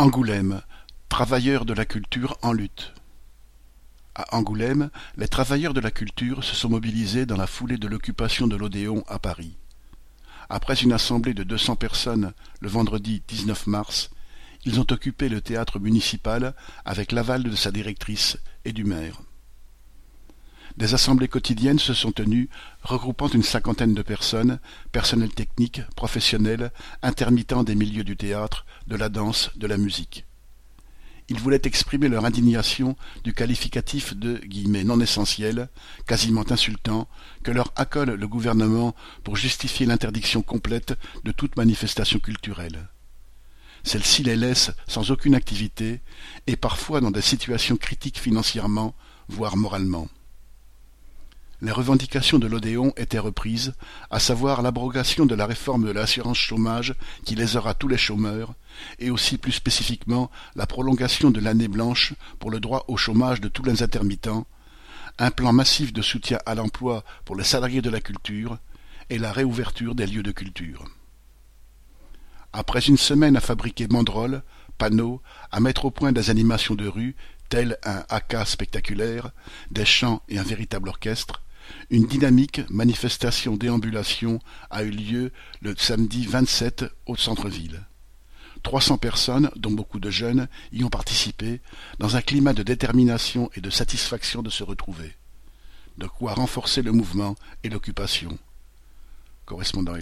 Angoulême, travailleurs de la culture en lutte. À Angoulême, les travailleurs de la culture se sont mobilisés dans la foulée de l'occupation de l'Odéon à Paris. Après une assemblée de deux cents personnes le vendredi 19 mars, ils ont occupé le théâtre municipal avec l'aval de sa directrice et du maire. Des assemblées quotidiennes se sont tenues, regroupant une cinquantaine de personnes, personnel technique, professionnels, intermittents des milieux du théâtre, de la danse, de la musique. Ils voulaient exprimer leur indignation du qualificatif de « non essentiel », quasiment insultant, que leur accole le gouvernement pour justifier l'interdiction complète de toute manifestation culturelle. Celle-ci les laisse sans aucune activité et parfois dans des situations critiques financièrement, voire moralement. Les revendications de l'Odéon étaient reprises, à savoir l'abrogation de la réforme de l'assurance chômage qui lésera tous les chômeurs, et aussi plus spécifiquement la prolongation de l'année blanche pour le droit au chômage de tous les intermittents, un plan massif de soutien à l'emploi pour les salariés de la culture, et la réouverture des lieux de culture. Après une semaine à fabriquer banderoles, panneaux, à mettre au point des animations de rue, telles un haka spectaculaire, des chants et un véritable orchestre, une dynamique manifestation-déambulation a eu lieu le samedi 27 au centre-ville. Trois cents personnes, dont beaucoup de jeunes, y ont participé, dans un climat de détermination et de satisfaction de se retrouver. De quoi renforcer le mouvement et l'occupation. Correspondant.